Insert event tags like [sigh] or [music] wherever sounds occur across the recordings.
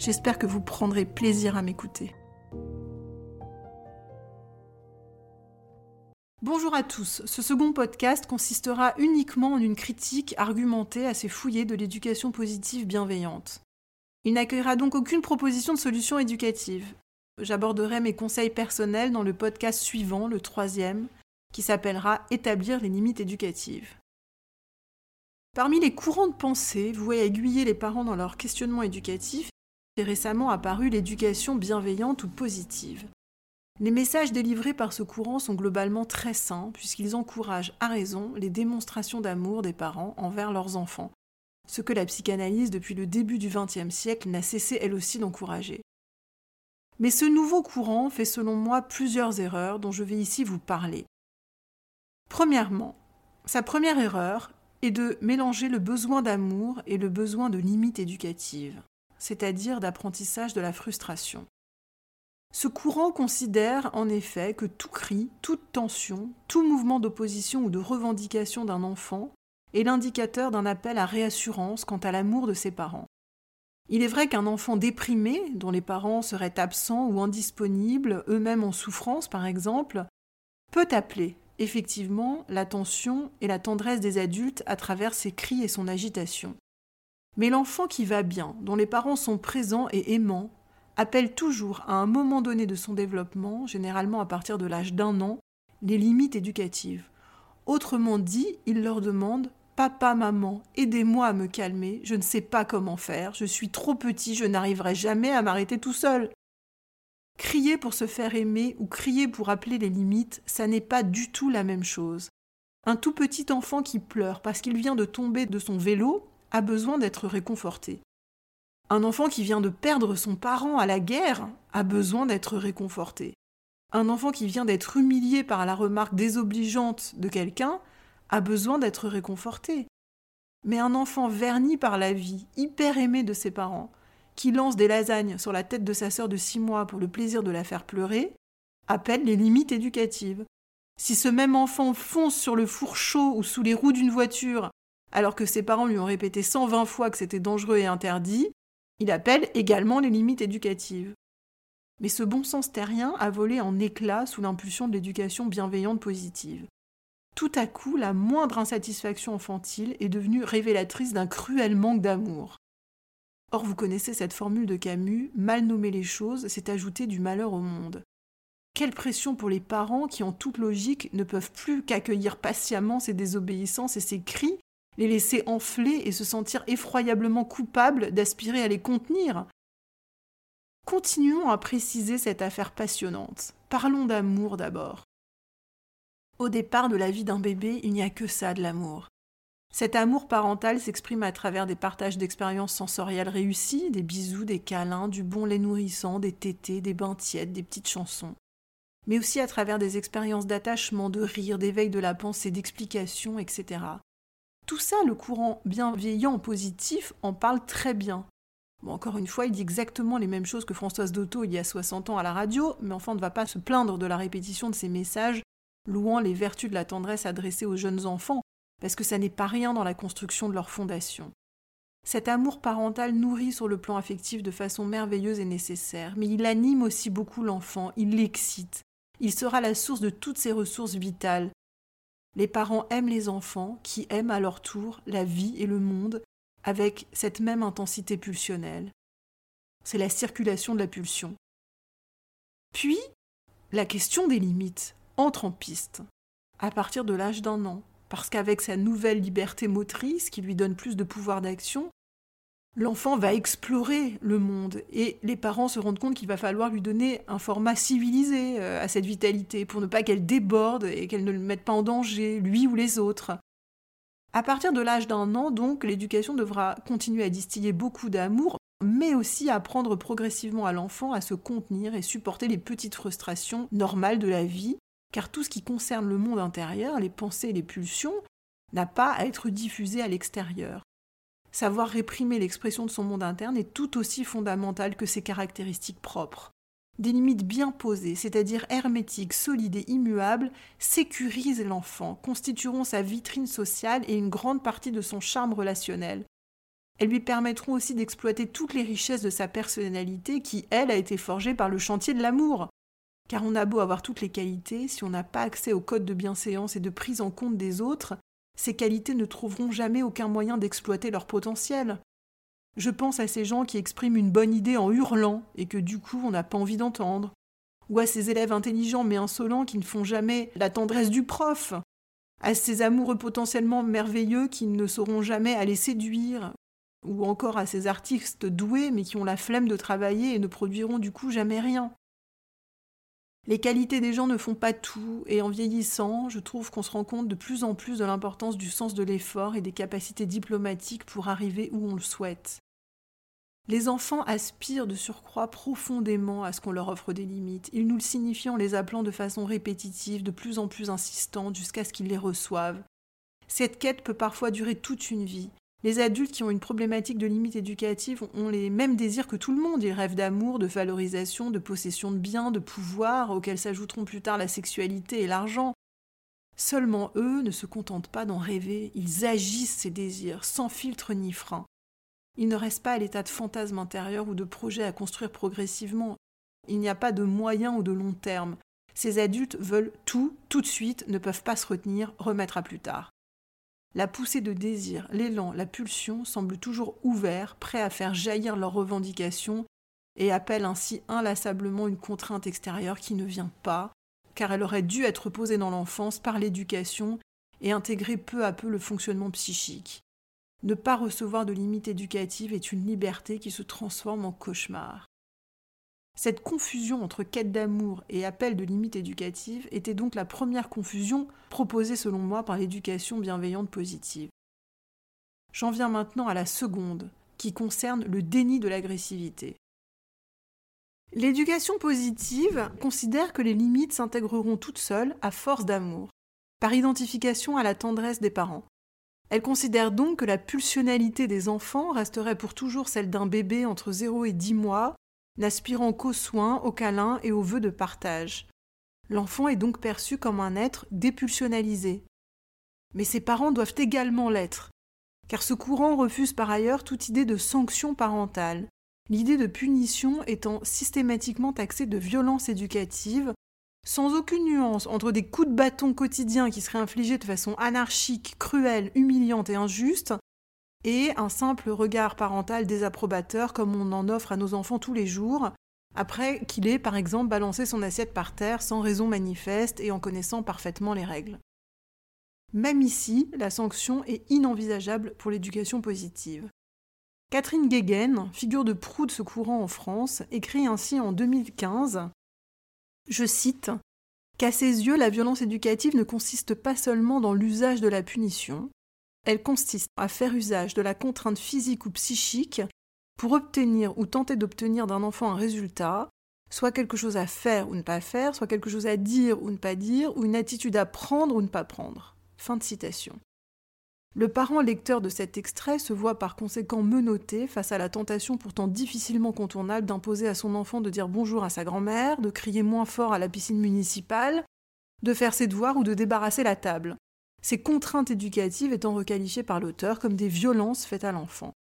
J'espère que vous prendrez plaisir à m'écouter. Bonjour à tous, ce second podcast consistera uniquement en une critique argumentée assez fouillée de l'éducation positive bienveillante. Il n'accueillera donc aucune proposition de solution éducative. J'aborderai mes conseils personnels dans le podcast suivant, le troisième, qui s'appellera Établir les limites éducatives. Parmi les courants de pensée voués à aiguiller les parents dans leur questionnement éducatif, récemment apparu l'éducation bienveillante ou positive. Les messages délivrés par ce courant sont globalement très sains puisqu'ils encouragent à raison les démonstrations d'amour des parents envers leurs enfants, ce que la psychanalyse depuis le début du XXe siècle n'a cessé elle aussi d'encourager. Mais ce nouveau courant fait selon moi plusieurs erreurs dont je vais ici vous parler. Premièrement, sa première erreur est de mélanger le besoin d'amour et le besoin de limites éducatives c'est-à-dire d'apprentissage de la frustration. Ce courant considère en effet que tout cri, toute tension, tout mouvement d'opposition ou de revendication d'un enfant est l'indicateur d'un appel à réassurance quant à l'amour de ses parents. Il est vrai qu'un enfant déprimé, dont les parents seraient absents ou indisponibles, eux-mêmes en souffrance par exemple, peut appeler effectivement l'attention et la tendresse des adultes à travers ses cris et son agitation. Mais l'enfant qui va bien, dont les parents sont présents et aimants, appelle toujours à un moment donné de son développement, généralement à partir de l'âge d'un an, les limites éducatives. Autrement dit, il leur demande Papa, maman, aidez-moi à me calmer, je ne sais pas comment faire, je suis trop petit, je n'arriverai jamais à m'arrêter tout seul. Crier pour se faire aimer ou crier pour appeler les limites, ça n'est pas du tout la même chose. Un tout petit enfant qui pleure parce qu'il vient de tomber de son vélo a besoin d'être réconforté. Un enfant qui vient de perdre son parent à la guerre a besoin d'être réconforté. Un enfant qui vient d'être humilié par la remarque désobligeante de quelqu'un a besoin d'être réconforté. Mais un enfant verni par la vie, hyper aimé de ses parents, qui lance des lasagnes sur la tête de sa sœur de six mois pour le plaisir de la faire pleurer, appelle les limites éducatives. Si ce même enfant fonce sur le four chaud ou sous les roues d'une voiture alors que ses parents lui ont répété 120 fois que c'était dangereux et interdit, il appelle également les limites éducatives. Mais ce bon sens terrien a volé en éclats sous l'impulsion de l'éducation bienveillante positive. Tout à coup, la moindre insatisfaction infantile est devenue révélatrice d'un cruel manque d'amour. Or, vous connaissez cette formule de Camus, mal nommer les choses, c'est ajouter du malheur au monde. Quelle pression pour les parents qui, en toute logique, ne peuvent plus qu'accueillir patiemment ces désobéissances et ces cris les laisser enfler et se sentir effroyablement coupables d'aspirer à les contenir. Continuons à préciser cette affaire passionnante. Parlons d'amour d'abord. Au départ de la vie d'un bébé, il n'y a que ça de l'amour. Cet amour parental s'exprime à travers des partages d'expériences sensorielles réussies, des bisous, des câlins, du bon lait nourrissant, des tétés, des bains tièdes, des petites chansons. Mais aussi à travers des expériences d'attachement, de rire, d'éveil de la pensée, d'explication, etc. Tout ça, le courant bienveillant positif en parle très bien. Bon, encore une fois, il dit exactement les mêmes choses que Françoise D'auto il y a 60 ans à la radio, mais enfin ne va pas se plaindre de la répétition de ces messages louant les vertus de la tendresse adressée aux jeunes enfants, parce que ça n'est pas rien dans la construction de leur fondation. Cet amour parental nourrit sur le plan affectif de façon merveilleuse et nécessaire, mais il anime aussi beaucoup l'enfant, il l'excite, il sera la source de toutes ses ressources vitales. Les parents aiment les enfants, qui aiment à leur tour la vie et le monde, avec cette même intensité pulsionnelle. C'est la circulation de la pulsion. Puis, la question des limites entre en piste, à partir de l'âge d'un an, parce qu'avec sa nouvelle liberté motrice qui lui donne plus de pouvoir d'action, l'enfant va explorer le monde et les parents se rendent compte qu'il va falloir lui donner un format civilisé euh, à cette vitalité pour ne pas qu'elle déborde et qu'elle ne le mette pas en danger, lui ou les autres. À partir de l'âge d'un an, donc, l'éducation devra continuer à distiller beaucoup d'amour, mais aussi apprendre progressivement à l'enfant à se contenir et supporter les petites frustrations normales de la vie, car tout ce qui concerne le monde intérieur, les pensées et les pulsions, n'a pas à être diffusé à l'extérieur. Savoir réprimer l'expression de son monde interne est tout aussi fondamental que ses caractéristiques propres. Des limites bien posées, c'est-à-dire hermétiques, solides et immuables, sécurisent l'enfant, constitueront sa vitrine sociale et une grande partie de son charme relationnel. Elles lui permettront aussi d'exploiter toutes les richesses de sa personnalité qui, elle, a été forgée par le chantier de l'amour. Car on a beau avoir toutes les qualités, si on n'a pas accès au code de bienséance et de prise en compte des autres, ces qualités ne trouveront jamais aucun moyen d'exploiter leur potentiel. Je pense à ces gens qui expriment une bonne idée en hurlant et que du coup on n'a pas envie d'entendre, ou à ces élèves intelligents mais insolents qui ne font jamais la tendresse du prof, à ces amoureux potentiellement merveilleux qui ne sauront jamais aller séduire, ou encore à ces artistes doués mais qui ont la flemme de travailler et ne produiront du coup jamais rien. Les qualités des gens ne font pas tout, et en vieillissant, je trouve qu'on se rend compte de plus en plus de l'importance du sens de l'effort et des capacités diplomatiques pour arriver où on le souhaite. Les enfants aspirent de surcroît profondément à ce qu'on leur offre des limites. Ils nous le signifient en les appelant de façon répétitive, de plus en plus insistante, jusqu'à ce qu'ils les reçoivent. Cette quête peut parfois durer toute une vie, les adultes qui ont une problématique de limite éducative ont les mêmes désirs que tout le monde. Ils rêvent d'amour, de valorisation, de possession de biens, de pouvoir, auxquels s'ajouteront plus tard la sexualité et l'argent. Seulement eux ne se contentent pas d'en rêver, ils agissent ces désirs, sans filtre ni frein. Ils ne restent pas à l'état de fantasme intérieur ou de projet à construire progressivement. Il n'y a pas de moyen ou de long terme. Ces adultes veulent tout, tout de suite, ne peuvent pas se retenir, remettre à plus tard. La poussée de désir, l'élan, la pulsion semblent toujours ouverts, prêts à faire jaillir leurs revendications, et appellent ainsi inlassablement une contrainte extérieure qui ne vient pas, car elle aurait dû être posée dans l'enfance par l'éducation et intégrer peu à peu le fonctionnement psychique. Ne pas recevoir de limites éducatives est une liberté qui se transforme en cauchemar. Cette confusion entre quête d'amour et appel de limite éducative était donc la première confusion proposée selon moi par l'éducation bienveillante positive. J'en viens maintenant à la seconde, qui concerne le déni de l'agressivité. L'éducation positive considère que les limites s'intégreront toutes seules à force d'amour, par identification à la tendresse des parents. Elle considère donc que la pulsionalité des enfants resterait pour toujours celle d'un bébé entre 0 et 10 mois, n'aspirant qu'aux soins, aux câlins et aux vœux de partage. L'enfant est donc perçu comme un être dépulsionalisé. Mais ses parents doivent également l'être, car ce courant refuse par ailleurs toute idée de sanction parentale, l'idée de punition étant systématiquement taxée de violence éducative, sans aucune nuance entre des coups de bâton quotidiens qui seraient infligés de façon anarchique, cruelle, humiliante et injuste, et un simple regard parental désapprobateur comme on en offre à nos enfants tous les jours, après qu'il ait par exemple balancé son assiette par terre sans raison manifeste et en connaissant parfaitement les règles. Même ici, la sanction est inenvisageable pour l'éducation positive. Catherine Guéguen, figure de proue de ce courant en France, écrit ainsi en 2015 Je cite Qu'à ses yeux, la violence éducative ne consiste pas seulement dans l'usage de la punition, elle consiste à faire usage de la contrainte physique ou psychique pour obtenir ou tenter d'obtenir d'un enfant un résultat, soit quelque chose à faire ou ne pas faire, soit quelque chose à dire ou ne pas dire, ou une attitude à prendre ou ne pas prendre. Fin de citation. Le parent lecteur de cet extrait se voit par conséquent menotté face à la tentation pourtant difficilement contournable d'imposer à son enfant de dire bonjour à sa grand-mère, de crier moins fort à la piscine municipale, de faire ses devoirs ou de débarrasser la table. Ces contraintes éducatives étant requalifiées par l'auteur comme des violences faites à l'enfant.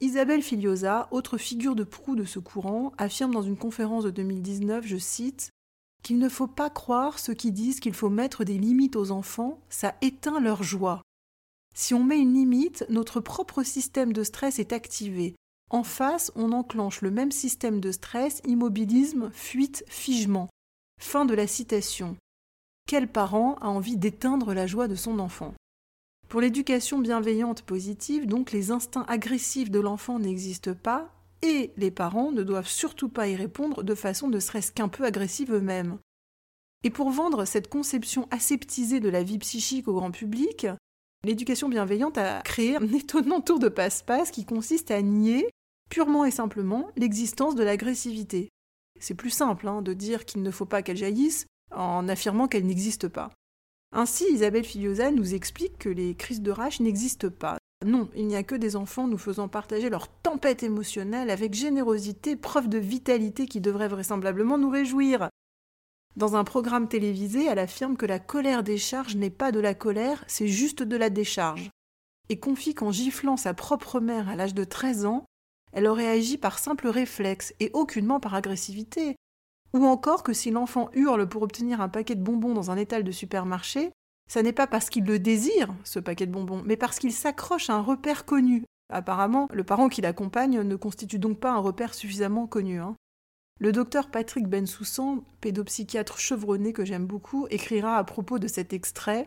Isabelle Filiosa, autre figure de proue de ce courant, affirme dans une conférence de 2019, je cite, qu'il ne faut pas croire ceux qui disent qu'il faut mettre des limites aux enfants, ça éteint leur joie. Si on met une limite, notre propre système de stress est activé. En face, on enclenche le même système de stress, immobilisme, fuite, figement. Fin de la citation. Quel parent a envie d'éteindre la joie de son enfant? Pour l'éducation bienveillante positive, donc les instincts agressifs de l'enfant n'existent pas, et les parents ne doivent surtout pas y répondre de façon ne serait-ce qu'un peu agressive eux-mêmes. Et pour vendre cette conception aseptisée de la vie psychique au grand public, L'éducation bienveillante a créé un [laughs] étonnant tour de passe-passe qui consiste à nier purement et simplement l'existence de l'agressivité. C'est plus simple hein, de dire qu'il ne faut pas qu'elle jaillisse en affirmant qu'elle n'existe pas. Ainsi, Isabelle Filiosa nous explique que les crises de rage n'existent pas. Non, il n'y a que des enfants nous faisant partager leur tempête émotionnelle avec générosité, preuve de vitalité qui devrait vraisemblablement nous réjouir. Dans un programme télévisé, elle affirme que la colère des charges n'est pas de la colère, c'est juste de la décharge. Et confie qu'en giflant sa propre mère à l'âge de 13 ans, elle aurait agi par simple réflexe et aucunement par agressivité. Ou encore que si l'enfant hurle pour obtenir un paquet de bonbons dans un étal de supermarché, ça n'est pas parce qu'il le désire, ce paquet de bonbons, mais parce qu'il s'accroche à un repère connu. Apparemment, le parent qui l'accompagne ne constitue donc pas un repère suffisamment connu. Hein. Le docteur Patrick Bensoussan, pédopsychiatre chevronné que j'aime beaucoup, écrira à propos de cet extrait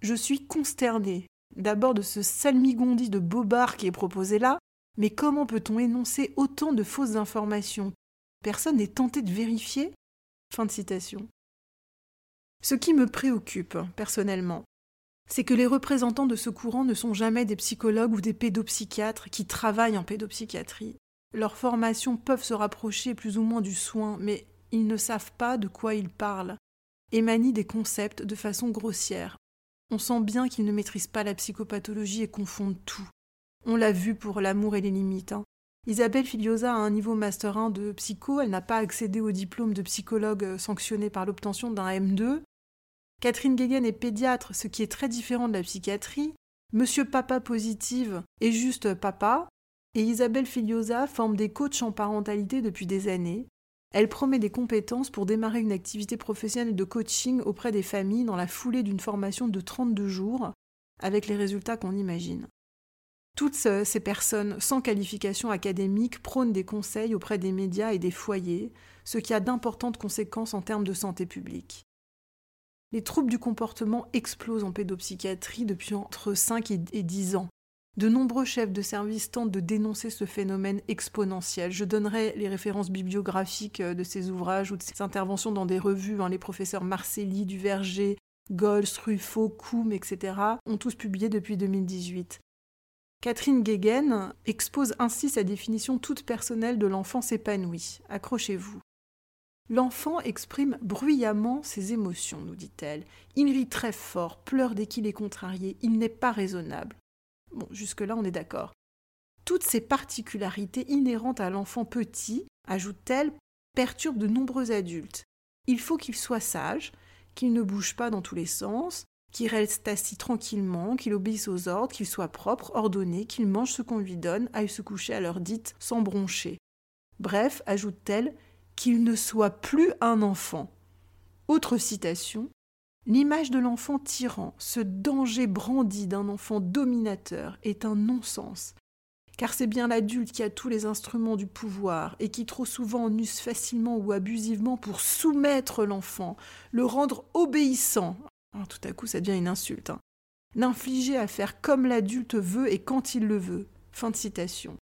Je suis consterné, d'abord de ce salmigondi de bobard qui est proposé là, mais comment peut-on énoncer autant de fausses informations? Personne n'est tenté de vérifier Fin de citation. Ce qui me préoccupe, personnellement, c'est que les représentants de ce courant ne sont jamais des psychologues ou des pédopsychiatres qui travaillent en pédopsychiatrie. Leurs formations peuvent se rapprocher plus ou moins du soin, mais ils ne savent pas de quoi ils parlent et manient des concepts de façon grossière. On sent bien qu'ils ne maîtrisent pas la psychopathologie et confondent tout. On l'a vu pour l'amour et les limites. Hein. Isabelle Filiosa a un niveau Master 1 de psycho, elle n'a pas accédé au diplôme de psychologue sanctionné par l'obtention d'un M2. Catherine Guéguen est pédiatre, ce qui est très différent de la psychiatrie. Monsieur Papa Positive est juste papa, et Isabelle Filiosa forme des coachs en parentalité depuis des années. Elle promet des compétences pour démarrer une activité professionnelle de coaching auprès des familles dans la foulée d'une formation de 32 jours, avec les résultats qu'on imagine. Toutes ces personnes sans qualification académique prônent des conseils auprès des médias et des foyers, ce qui a d'importantes conséquences en termes de santé publique. Les troubles du comportement explosent en pédopsychiatrie depuis entre 5 et 10 ans, de nombreux chefs de service tentent de dénoncer ce phénomène exponentiel. Je donnerai les références bibliographiques euh, de ces ouvrages ou de ces interventions dans des revues. Hein. Les professeurs Marcelli, Duverger, Gols, Ruffo, Koum, etc. ont tous publié depuis 2018. Catherine Guéguen expose ainsi sa définition toute personnelle de l'enfance épanouie. Accrochez-vous. L'enfant exprime bruyamment ses émotions, nous dit-elle. Il rit très fort, pleure dès qu'il est contrarié, il n'est pas raisonnable. Bon, jusque-là, on est d'accord. Toutes ces particularités inhérentes à l'enfant petit, ajoute-t-elle, perturbent de nombreux adultes. Il faut qu'il soit sage, qu'il ne bouge pas dans tous les sens, qu'il reste assis tranquillement, qu'il obéisse aux ordres, qu'il soit propre, ordonné, qu'il mange ce qu'on lui donne, aille se coucher à l'heure dite sans broncher. Bref, ajoute-t-elle, qu'il ne soit plus un enfant. Autre citation L'image de l'enfant tyran, ce danger brandi d'un enfant dominateur, est un non-sens. Car c'est bien l'adulte qui a tous les instruments du pouvoir et qui trop souvent en use facilement ou abusivement pour soumettre l'enfant, le rendre obéissant. Alors, tout à coup, ça devient une insulte. Hein. L'infliger à faire comme l'adulte veut et quand il le veut. Fin de citation.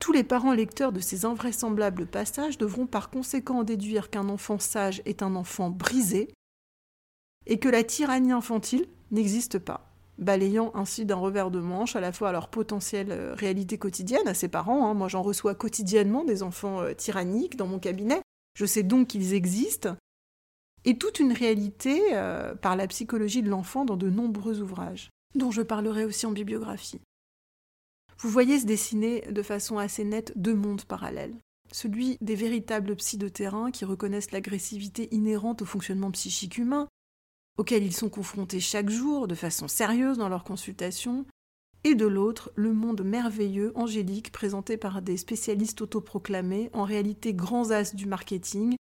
Tous les parents lecteurs de ces invraisemblables passages devront par conséquent déduire qu'un enfant sage est un enfant brisé, et que la tyrannie infantile n'existe pas, balayant ainsi d'un revers de manche à la fois leur potentielle euh, réalité quotidienne à ses parents. Hein. Moi, j'en reçois quotidiennement des enfants euh, tyranniques dans mon cabinet. Je sais donc qu'ils existent. Et toute une réalité euh, par la psychologie de l'enfant dans de nombreux ouvrages. dont je parlerai aussi en bibliographie. Vous voyez se dessiner de façon assez nette deux mondes parallèles. Celui des véritables psys de terrain qui reconnaissent l'agressivité inhérente au fonctionnement psychique humain, auquel ils sont confrontés chaque jour de façon sérieuse dans leurs consultations, et de l'autre, le monde merveilleux, angélique, présenté par des spécialistes autoproclamés, en réalité grands as du marketing,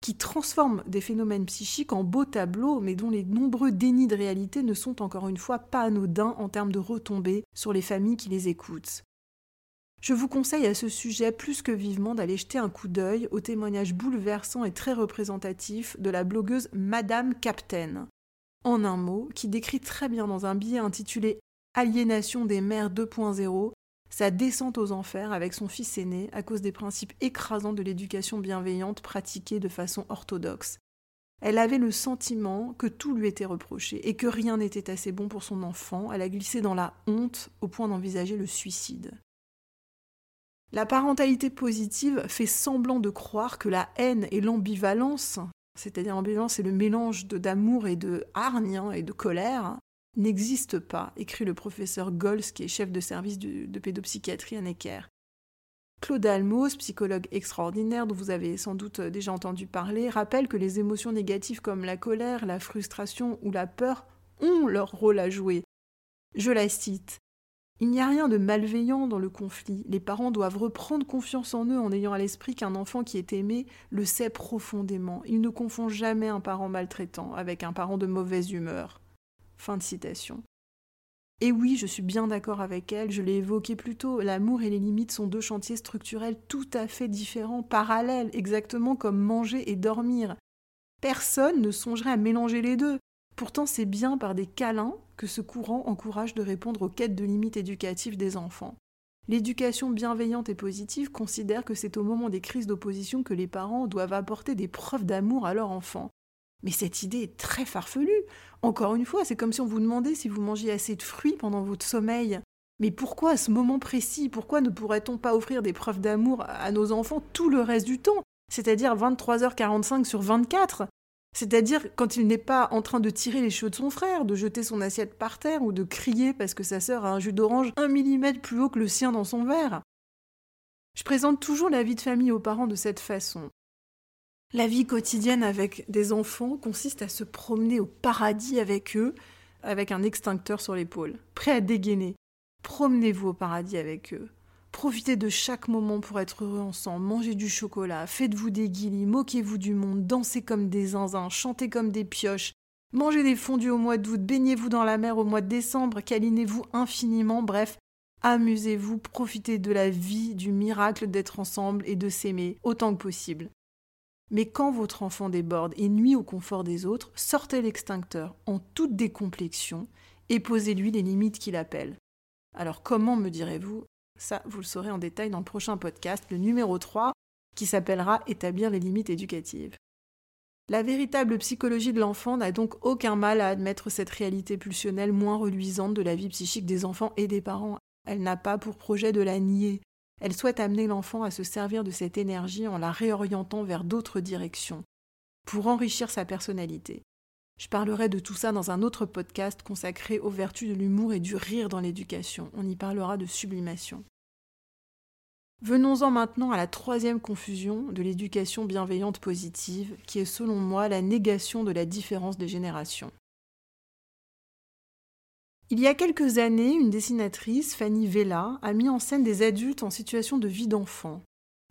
qui transforment des phénomènes psychiques en beaux tableaux, mais dont les nombreux dénis de réalité ne sont encore une fois pas anodins en termes de retombées sur les familles qui les écoutent. Je vous conseille à ce sujet plus que vivement d'aller jeter un coup d'œil au témoignage bouleversant et très représentatif de la blogueuse Madame Captain. En un mot, qui décrit très bien dans un billet intitulé Aliénation des mères 2.0 sa descente aux enfers avec son fils aîné à cause des principes écrasants de l'éducation bienveillante pratiquée de façon orthodoxe. Elle avait le sentiment que tout lui était reproché et que rien n'était assez bon pour son enfant, elle a glissé dans la honte au point d'envisager le suicide. La parentalité positive fait semblant de croire que la haine et l'ambivalence, c'est-à-dire l'ambivalence c'est le mélange d'amour et de hargne hein, et de colère, n'existe pas, écrit le professeur Gols, qui est chef de service de, pédopsychiatrie à Necker. Claude Almos, psychologue extraordinaire dont vous avez sans doute déjà entendu parler, rappelle que les émotions négatives comme la colère, la frustration ou la peur ont leur rôle à jouer. Je la cite. Il n'y a rien de malveillant dans le conflit. Les parents doivent reprendre confiance en eux en ayant à l'esprit qu'un enfant qui est aimé le sait profondément. Il ne confond jamais un parent maltraitant avec un parent de mauvaise humeur. Fin de citation. Et oui, je suis bien d'accord avec elle, je l'ai évoqué plus tôt, l'amour et les limites sont deux chantiers structurels tout à fait différents, parallèles, exactement comme manger et dormir. Personne ne songerait à mélanger les deux. Pourtant, c'est bien par des câlins que ce courant encourage de répondre aux quêtes de limites éducatives des enfants. L'éducation bienveillante et positive considère que c'est au moment des crises d'opposition que les parents doivent apporter des preuves d'amour à leur enfant. Mais cette idée est très farfelue. Encore une fois, c'est comme si on vous demandait si vous mangiez assez de fruits pendant votre sommeil. Mais pourquoi à ce moment précis Pourquoi ne pourrait-on pas offrir des preuves d'amour à nos enfants tout le reste du temps? C'est-à-dire 23h45 sur 24 c'est-à-dire quand il n'est pas en train de tirer les cheveux de son frère, de jeter son assiette par terre ou de crier parce que sa sœur a un jus d'orange un millimètre plus haut que le sien dans son verre? Je présente toujours la vie de famille aux parents de cette façon. La vie quotidienne avec des enfants consiste à se promener au paradis avec eux, avec un extincteur sur l'épaule, prêt à dégainer. Promenez-vous au paradis avec eux. Profitez de chaque moment pour être heureux ensemble, mangez du chocolat, faites-vous des guillis, moquez-vous du monde, dansez comme des zinzins, chantez comme des pioches, mangez des fondus au mois d'août, baignez-vous dans la mer au mois de décembre, câlinez-vous infiniment, bref, amusez-vous, profitez de la vie, du miracle d'être ensemble et de s'aimer autant que possible. Mais quand votre enfant déborde et nuit au confort des autres, sortez l'extincteur en toute décomplexion et posez-lui les limites qu'il appelle. Alors comment me direz-vous? Ça, vous le saurez en détail dans le prochain podcast, le numéro 3, qui s'appellera Établir les limites éducatives. La véritable psychologie de l'enfant n'a donc aucun mal à admettre cette réalité pulsionnelle moins reluisante de la vie psychique des enfants et des parents. Elle n'a pas pour projet de la nier, elle souhaite amener l'enfant à se servir de cette énergie en la réorientant vers d'autres directions, pour enrichir sa personnalité. Je parlerai de tout ça dans un autre podcast consacré aux vertus de l'humour et du rire dans l'éducation. On y parlera de sublimation. Venons-en maintenant à la troisième confusion de l'éducation bienveillante positive, qui est selon moi la négation de la différence des générations. Il y a quelques années, une dessinatrice, Fanny Vella, a mis en scène des adultes en situation de vie d'enfant.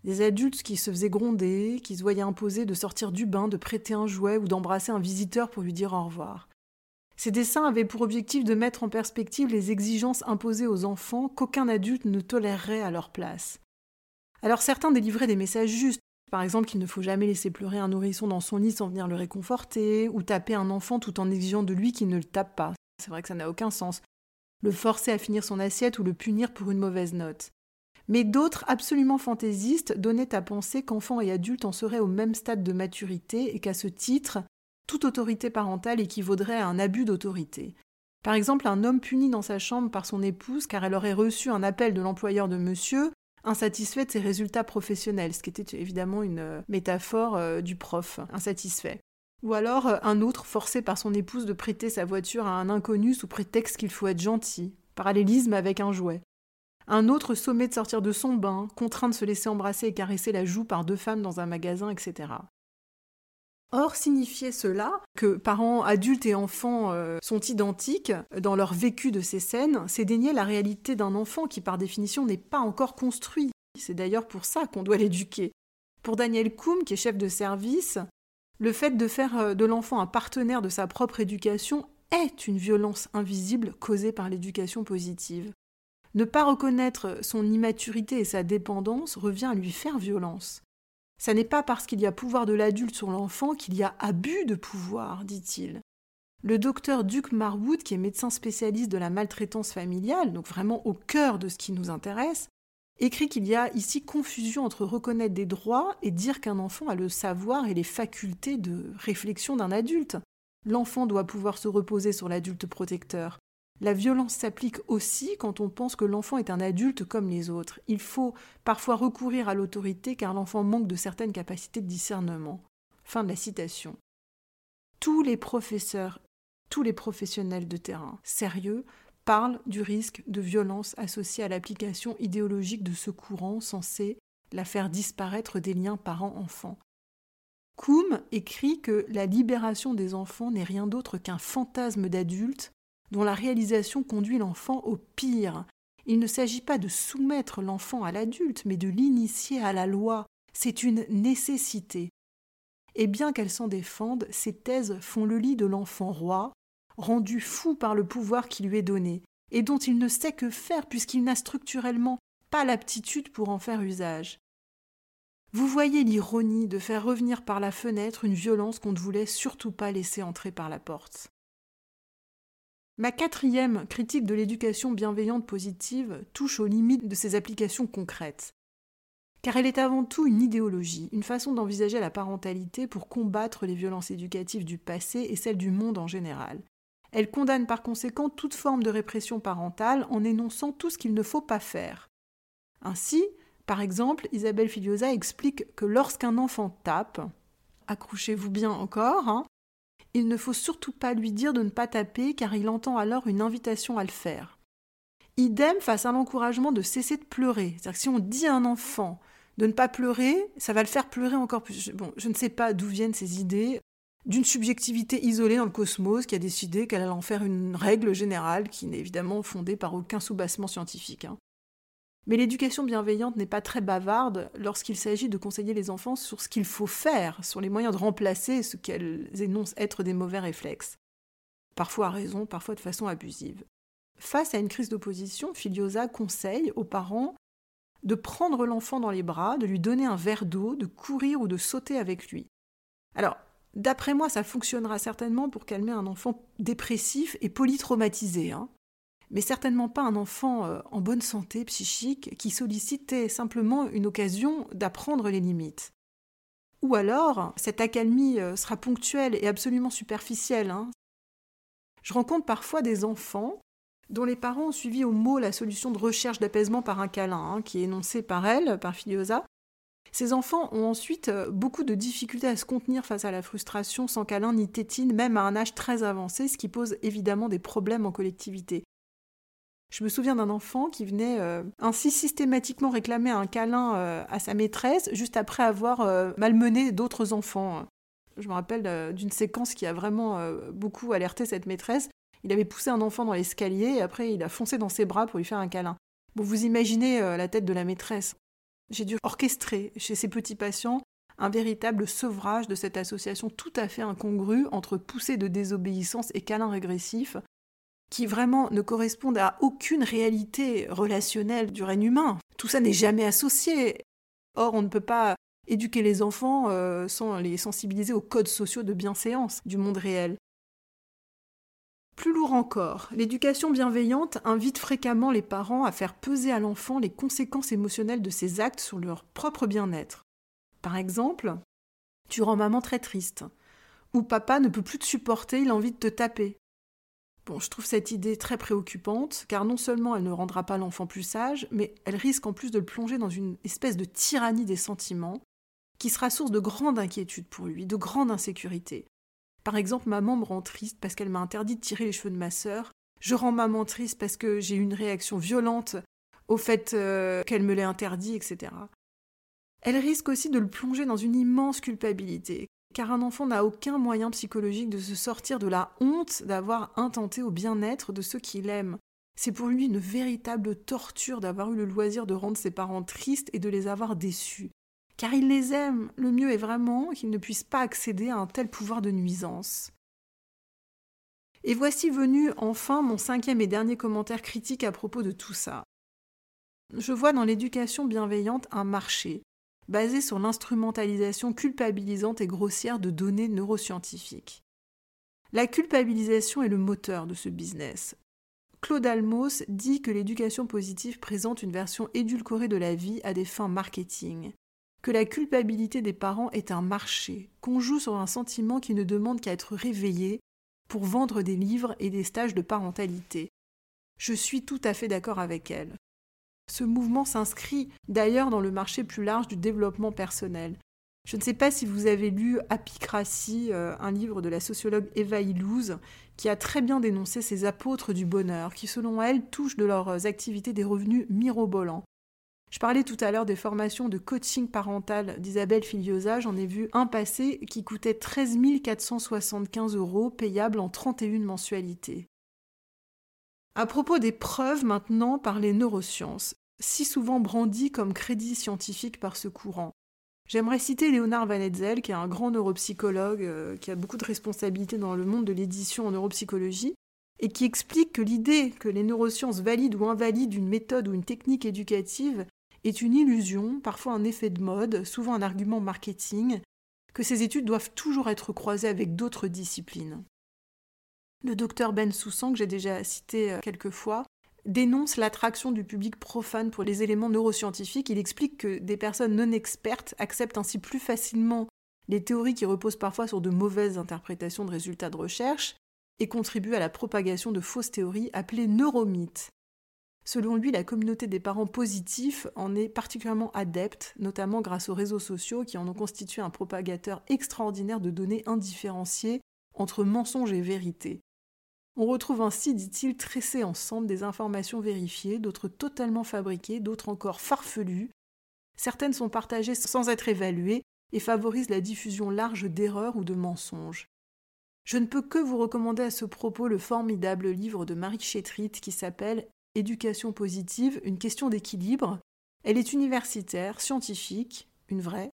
Des adultes qui se faisaient gronder, qui se voyaient imposer de sortir du bain, de prêter un jouet ou d'embrasser un visiteur pour lui dire au revoir. Ces dessins avaient pour objectif de mettre en perspective les exigences imposées aux enfants qu'aucun adulte ne tolérerait à leur place. Alors certains délivraient des messages justes, par exemple qu'il ne faut jamais laisser pleurer un nourrisson dans son lit sans venir le réconforter, ou taper un enfant tout en exigeant de lui qu'il ne le tape pas. C'est vrai que ça n'a aucun sens. Le forcer à finir son assiette ou le punir pour une mauvaise note. Mais d'autres, absolument fantaisistes, donnaient à penser qu'enfants et adultes en seraient au même stade de maturité et qu'à ce titre, toute autorité parentale équivaudrait à un abus d'autorité. Par exemple, un homme puni dans sa chambre par son épouse car elle aurait reçu un appel de l'employeur de monsieur, insatisfait de ses résultats professionnels, ce qui était évidemment une métaphore euh, du prof insatisfait. Ou alors euh, un autre forcé par son épouse de prêter sa voiture à un inconnu sous prétexte qu'il faut être gentil, parallélisme avec un jouet. Un autre sommé de sortir de son bain, contraint de se laisser embrasser et caresser la joue par deux femmes dans un magasin, etc. Or, signifier cela, que parents adultes et enfants euh, sont identiques dans leur vécu de ces scènes, c'est dénier la réalité d'un enfant qui, par définition, n'est pas encore construit. C'est d'ailleurs pour ça qu'on doit l'éduquer. Pour Daniel Koum, qui est chef de service, le fait de faire euh, de l'enfant un partenaire de sa propre éducation est une violence invisible causée par l'éducation positive. Ne pas reconnaître son immaturité et sa dépendance revient à lui faire violence. Ça n'est pas parce qu'il y a pouvoir de l'adulte sur l'enfant qu'il y a abus de pouvoir, dit-il. Le docteur Duke Marwood, qui est médecin spécialiste de la maltraitance familiale, donc vraiment au cœur de ce qui nous intéresse, écrit qu'il y a ici confusion entre reconnaître des droits et dire qu'un enfant a le savoir et les facultés de réflexion d'un adulte. L'enfant doit pouvoir se reposer sur l'adulte protecteur. La violence s'applique aussi quand on pense que l'enfant est un adulte comme les autres. Il faut parfois recourir à l'autorité car l'enfant manque de certaines capacités de discernement. Fin de la citation. Tous les professeurs, tous les professionnels de terrain sérieux parlent du risque de violence associé à l'application idéologique de ce courant censé la faire disparaître des liens parents-enfants. Koum écrit que la libération des enfants n'est rien d'autre qu'un fantasme d'adulte dont la réalisation conduit l'enfant au pire. Il ne s'agit pas de soumettre l'enfant à l'adulte, mais de l'initier à la loi. C'est une nécessité. Et bien qu'elles s'en défendent, ces thèses font le lit de l'enfant roi, rendu fou par le pouvoir qui lui est donné, et dont il ne sait que faire puisqu'il n'a structurellement pas l'aptitude pour en faire usage. Vous voyez l'ironie de faire revenir par la fenêtre une violence qu'on ne voulait surtout pas laisser entrer par la porte. Ma quatrième critique de l'éducation bienveillante positive touche aux limites de ses applications concrètes. Car elle est avant tout une idéologie, une façon d'envisager la parentalité pour combattre les violences éducatives du passé et celles du monde en général. Elle condamne par conséquent toute forme de répression parentale en énonçant tout ce qu'il ne faut pas faire. Ainsi, par exemple, Isabelle Filiosa explique que lorsqu'un enfant tape, accrochez-vous bien encore, hein, il ne faut surtout pas lui dire de ne pas taper car il entend alors une invitation à le faire. Idem face à l'encouragement de cesser de pleurer. C'est-à-dire que si on dit à un enfant de ne pas pleurer, ça va le faire pleurer encore plus. Bon, je ne sais pas d'où viennent ces idées d'une subjectivité isolée dans le cosmos qui a décidé qu'elle allait en faire une règle générale qui n'est évidemment fondée par aucun soubassement scientifique. Hein. Mais l'éducation bienveillante n'est pas très bavarde lorsqu'il s'agit de conseiller les enfants sur ce qu'il faut faire, sur les moyens de remplacer ce qu'elles énoncent être des mauvais réflexes. Parfois à raison, parfois de façon abusive. Face à une crise d'opposition, Filiosa conseille aux parents de prendre l'enfant dans les bras, de lui donner un verre d'eau, de courir ou de sauter avec lui. Alors, d'après moi, ça fonctionnera certainement pour calmer un enfant dépressif et polytraumatisé. Hein mais certainement pas un enfant euh, en bonne santé psychique qui sollicitait simplement une occasion d'apprendre les limites. Ou alors, cette accalmie euh, sera ponctuelle et absolument superficielle. Hein. Je rencontre parfois des enfants dont les parents ont suivi au mot la solution de recherche d'apaisement par un câlin, hein, qui est énoncée par elle, par Filiosa. Ces enfants ont ensuite euh, beaucoup de difficultés à se contenir face à la frustration sans câlin ni tétine, même à un âge très avancé, ce qui pose évidemment des problèmes en collectivité. Je me souviens d'un enfant qui venait euh, ainsi systématiquement réclamer un câlin euh, à sa maîtresse juste après avoir malmené d'autres enfants. Je me rappelle d'une séquence qui a vraiment beaucoup alerté cette maîtresse. Il avait poussé un enfant dans l'escalier et après il a foncé dans ses bras pour lui faire un câlin. Bon, vous imaginez la tête de la maîtresse. J'ai dû orchestrer chez ces petits patients un véritable sevrage de cette association tout à fait incongrue entre poussée de désobéissance et câlin régressif, qui vraiment ne correspondent à aucune réalité relationnelle du règne humain. Tout ça n'est jamais associé. Or, on ne peut pas éduquer les enfants euh, sans les sensibiliser aux codes sociaux de bienséance du monde réel. Plus lourd encore, l'éducation bienveillante invite fréquemment les parents à faire peser à l'enfant les conséquences émotionnelles de ses actes sur leur propre bien-être. Par exemple, tu rends maman très triste, ou papa ne peut plus te supporter, il a envie de te taper, je trouve cette idée très préoccupante, car non seulement elle ne rendra pas l'enfant plus sage, mais elle risque en plus de le plonger dans une espèce de tyrannie des sentiments, qui sera source de grande inquiétude pour lui, de grande insécurité. Par exemple, maman me rend triste parce qu'elle m'a interdit de tirer les cheveux de ma sœur. Je rends maman triste parce que j'ai eu une réaction violente au fait euh, qu'elle me l'ait interdit, etc. Elle risque aussi de le plonger dans une immense culpabilité, car un enfant n'a aucun moyen psychologique de se sortir de la honte d'avoir intenté au bien-être de ceux qu'il aime. C'est pour lui une véritable torture d'avoir eu le loisir de rendre ses parents tristes et de les avoir déçus. Car il les aime, le mieux est vraiment qu'il ne puisse pas accéder à un tel pouvoir de nuisance. Et voici venu enfin mon cinquième et dernier commentaire critique à propos de tout ça. Je vois dans l'éducation bienveillante un marché, basé sur l'instrumentalisation culpabilisante et grossière de données neuroscientifiques. La culpabilisation est le moteur de ce business. Claude Almos dit que l'éducation positive présente une version édulcorée de la vie à des fins marketing, que la culpabilité des parents est un marché, qu'on joue sur un sentiment qui ne demande qu'à être réveillé pour vendre des livres et des stages de parentalité. Je suis tout à fait d'accord avec elle. Ce mouvement s'inscrit d'ailleurs dans le marché plus large du développement personnel. Je ne sais pas si vous avez lu Apicratie, euh, un livre de la sociologue Eva Illouz, qui a très bien dénoncé ces apôtres du bonheur, qui selon elle touchent de leurs activités des revenus mirobolants. Je parlais tout à l'heure des formations de coaching parental d'Isabelle Filiosa, j'en ai vu un passé qui coûtait 13 475 euros, payable en 31 mensualités. À propos des preuves maintenant par les neurosciences, si souvent brandies comme crédit scientifique par ce courant. J'aimerais citer Léonard Van Etzel, qui est un grand neuropsychologue, euh, qui a beaucoup de responsabilités dans le monde de l'édition en neuropsychologie, et qui explique que l'idée que les neurosciences valident ou invalident une méthode ou une technique éducative est une illusion, parfois un effet de mode, souvent un argument marketing, que ces études doivent toujours être croisées avec d'autres disciplines. Le docteur Ben Soussan, que j'ai déjà cité euh, quelques fois, dénonce l'attraction du public profane pour les éléments neuroscientifiques. Il explique que des personnes non expertes acceptent ainsi plus facilement les théories qui reposent parfois sur de mauvaises interprétations de résultats de recherche et contribuent à la propagation de fausses théories appelées neuromythes. Selon lui, la communauté des parents positifs en est particulièrement adepte, notamment grâce aux réseaux sociaux qui en ont constitué un propagateur extraordinaire de données indifférenciées entre mensonges et vérité. On retrouve ainsi, dit-il, tressées ensemble des informations vérifiées, d'autres totalement fabriquées, d'autres encore farfelues. Certaines sont partagées sans être évaluées et favorisent la diffusion large d'erreurs ou de mensonges. Je ne peux que vous recommander à ce propos le formidable livre de Marie Chétrit qui s'appelle Éducation positive, une question d'équilibre. Elle est universitaire, scientifique, une vraie,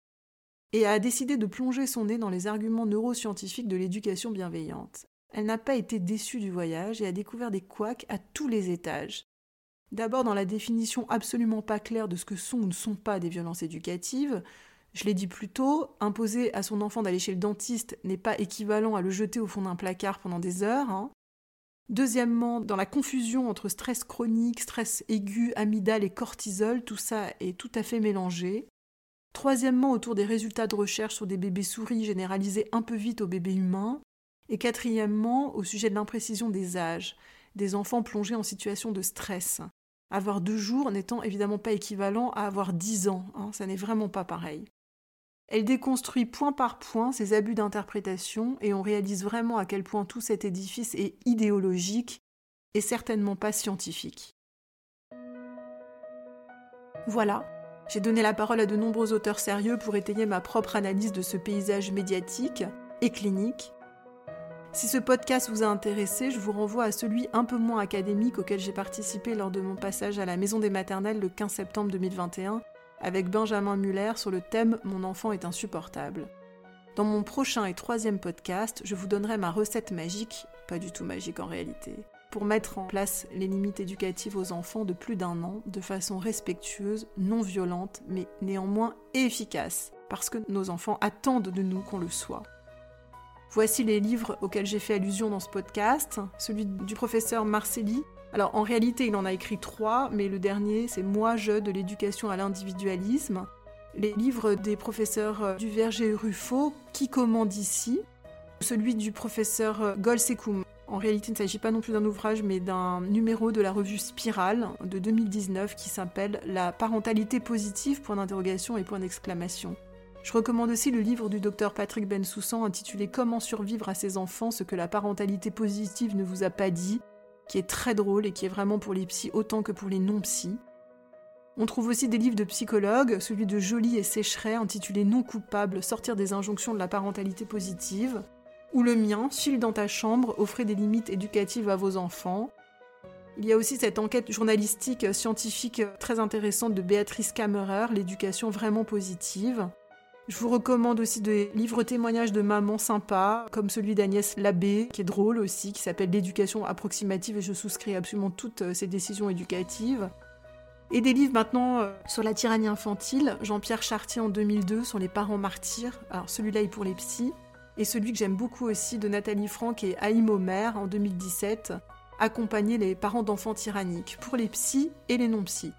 et a décidé de plonger son nez dans les arguments neuroscientifiques de l'éducation bienveillante. Elle n'a pas été déçue du voyage et a découvert des couacs à tous les étages. D'abord dans la définition absolument pas claire de ce que sont ou ne sont pas des violences éducatives. Je l'ai dit plus tôt, imposer à son enfant d'aller chez le dentiste n'est pas équivalent à le jeter au fond d'un placard pendant des heures. Hein. Deuxièmement, dans la confusion entre stress chronique, stress aigu, amygdale et cortisol, tout ça est tout à fait mélangé. Troisièmement, autour des résultats de recherche sur des bébés souris généralisés un peu vite aux bébés humains. Et quatrièmement, au sujet de l'imprécision des âges, des enfants plongés en situation de stress. Avoir deux jours n'étant évidemment pas équivalent à avoir dix ans, hein, ça n'est vraiment pas pareil. Elle déconstruit point par point ces abus d'interprétation et on réalise vraiment à quel point tout cet édifice est idéologique et certainement pas scientifique. Voilà, j'ai donné la parole à de nombreux auteurs sérieux pour étayer ma propre analyse de ce paysage médiatique et clinique, si ce podcast vous a intéressé, je vous renvoie à celui un peu moins académique auquel j'ai participé lors de mon passage à la Maison des Maternelles le 15 septembre 2021 avec Benjamin Muller sur le thème Mon enfant est insupportable. Dans mon prochain et troisième podcast, je vous donnerai ma recette magique, pas du tout magique en réalité, pour mettre en place les limites éducatives aux enfants de plus d'un an de façon respectueuse, non violente, mais néanmoins efficace, parce que nos enfants attendent de nous qu'on le soit. Voici les livres auxquels j'ai fait allusion dans ce podcast. Celui du professeur Marcelli. Alors en réalité, il en a écrit trois, mais le dernier, c'est Moi, je de l'éducation à l'individualisme. Les livres des professeurs euh, Duverger et Ruffo, Qui commande ici Celui du professeur euh, Golsekoum. En réalité, il ne s'agit pas non plus d'un ouvrage, mais d'un numéro de la revue Spirale de 2019 qui s'appelle La parentalité positive, point d'interrogation et point d'exclamation. Je recommande aussi le livre du docteur Patrick Bensoussan intitulé Comment survivre à ses enfants, ce que la parentalité positive ne vous a pas dit, qui est très drôle et qui est vraiment pour les psys autant que pour les non-psys. On trouve aussi des livres de psychologues, celui de Joly et Sécheret intitulé Non coupable, sortir des injonctions de la parentalité positive, ou le mien, File dans ta chambre, offrez des limites éducatives à vos enfants. Il y a aussi cette enquête journalistique scientifique très intéressante de Béatrice Kammerer, l'éducation vraiment positive. Je vous recommande aussi des livres témoignages de mamans sympas, comme celui d'Agnès Labbé, qui est drôle aussi, qui s'appelle L'éducation approximative, et je souscris absolument toutes ces décisions éducatives. Et des livres maintenant euh, sur la tyrannie infantile, Jean-Pierre Chartier en 2002 sur les parents martyrs, alors celui-là est pour les psys, et celui que j'aime beaucoup aussi de Nathalie Franck et Haïm Omer en 2017, Accompagner les parents d'enfants tyranniques, pour les psys et les non-psys.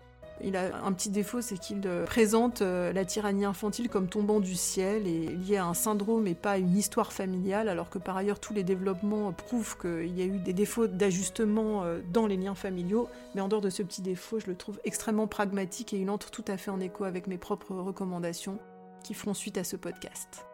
Il a un petit défaut, c'est qu'il euh, présente euh, la tyrannie infantile comme tombant du ciel et lié à un syndrome et pas à une histoire familiale, alors que par ailleurs tous les développements prouvent qu'il y a eu des défauts d'ajustement euh, dans les liens familiaux. Mais en dehors de ce petit défaut, je le trouve extrêmement pragmatique et il entre tout à fait en écho avec mes propres recommandations qui feront suite à ce podcast.